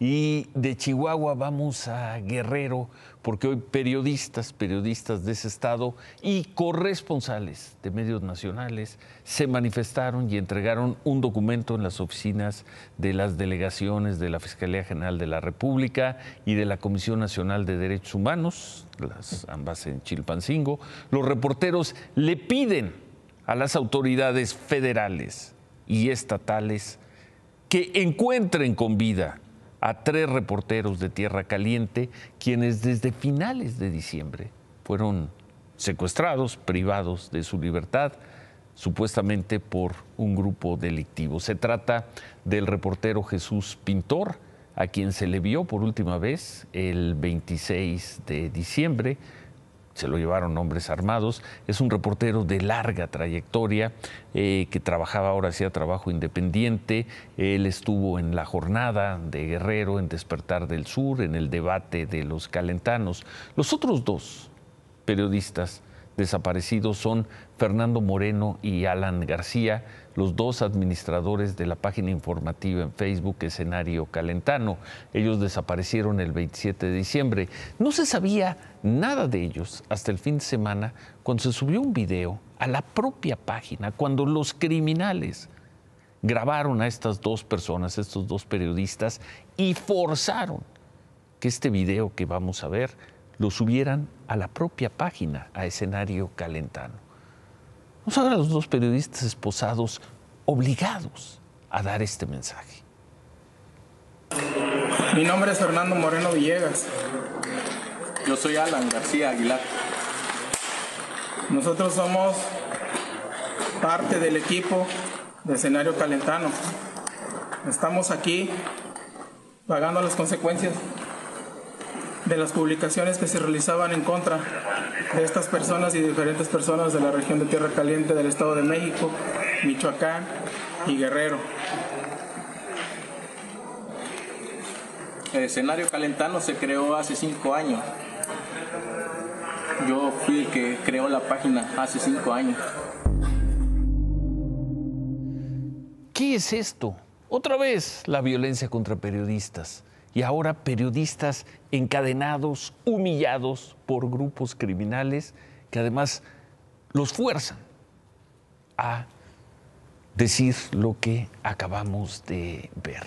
Y de Chihuahua vamos a Guerrero, porque hoy periodistas, periodistas de ese estado y corresponsales de medios nacionales se manifestaron y entregaron un documento en las oficinas de las delegaciones de la Fiscalía General de la República y de la Comisión Nacional de Derechos Humanos, las ambas en Chilpancingo. Los reporteros le piden a las autoridades federales y estatales que encuentren con vida a tres reporteros de Tierra Caliente, quienes desde finales de diciembre fueron secuestrados, privados de su libertad, supuestamente por un grupo delictivo. Se trata del reportero Jesús Pintor, a quien se le vio por última vez el 26 de diciembre se lo llevaron hombres armados. Es un reportero de larga trayectoria eh, que trabajaba ahora, hacía trabajo independiente. Él estuvo en la jornada de Guerrero, en Despertar del Sur, en el debate de los calentanos. Los otros dos periodistas desaparecidos son Fernando Moreno y Alan García, los dos administradores de la página informativa en Facebook Escenario Calentano. Ellos desaparecieron el 27 de diciembre. No se sabía nada de ellos hasta el fin de semana cuando se subió un video a la propia página, cuando los criminales grabaron a estas dos personas, estos dos periodistas, y forzaron que este video que vamos a ver lo subieran a la propia página, a escenario calentano. Nos a los dos periodistas esposados obligados a dar este mensaje. Mi nombre es Fernando Moreno Villegas. Yo soy Alan García Aguilar. Nosotros somos parte del equipo de escenario calentano. Estamos aquí pagando las consecuencias de las publicaciones que se realizaban en contra de estas personas y diferentes personas de la región de Tierra Caliente del Estado de México, Michoacán y Guerrero. El escenario calentano se creó hace cinco años. Yo fui el que creó la página hace cinco años. ¿Qué es esto? Otra vez la violencia contra periodistas y ahora periodistas encadenados, humillados por grupos criminales que además los fuerzan a decir lo que acabamos de ver.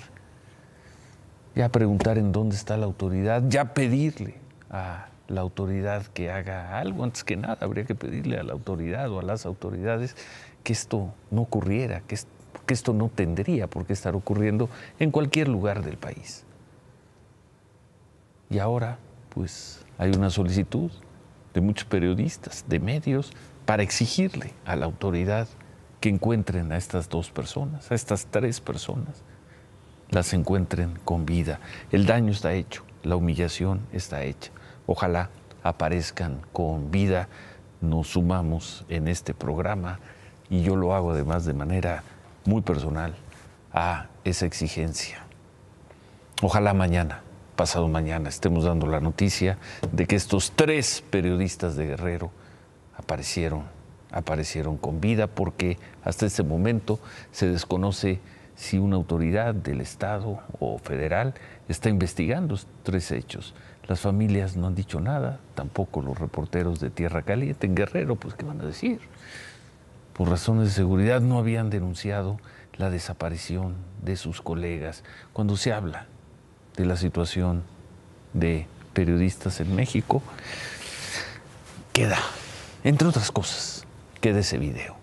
Ya preguntar en dónde está la autoridad, ya pedirle a la autoridad que haga algo. Antes que nada, habría que pedirle a la autoridad o a las autoridades que esto no ocurriera, que, esto no tendría por qué estar ocurriendo en cualquier lugar del país. Y ahora, pues, hay una solicitud de muchos periodistas, de medios, para exigirle a la autoridad que encuentren a estas dos personas, a estas tres personas, las encuentren con vida. El daño está hecho, la humillación está hecha. Ojalá aparezcan con vida, nos sumamos en este programa y yo lo hago además de manera muy personal a esa exigencia. Ojalá mañana pasado mañana estemos dando la noticia de que estos tres periodistas de Guerrero aparecieron, aparecieron con vida porque hasta este momento se desconoce si una autoridad del Estado o federal está investigando estos tres hechos. Las familias no han dicho nada, tampoco los reporteros de Tierra Caliente en Guerrero, pues ¿qué van a decir? Por razones de seguridad no habían denunciado la desaparición de sus colegas. Cuando se habla de la situación de periodistas en México, queda, entre otras cosas, queda ese video.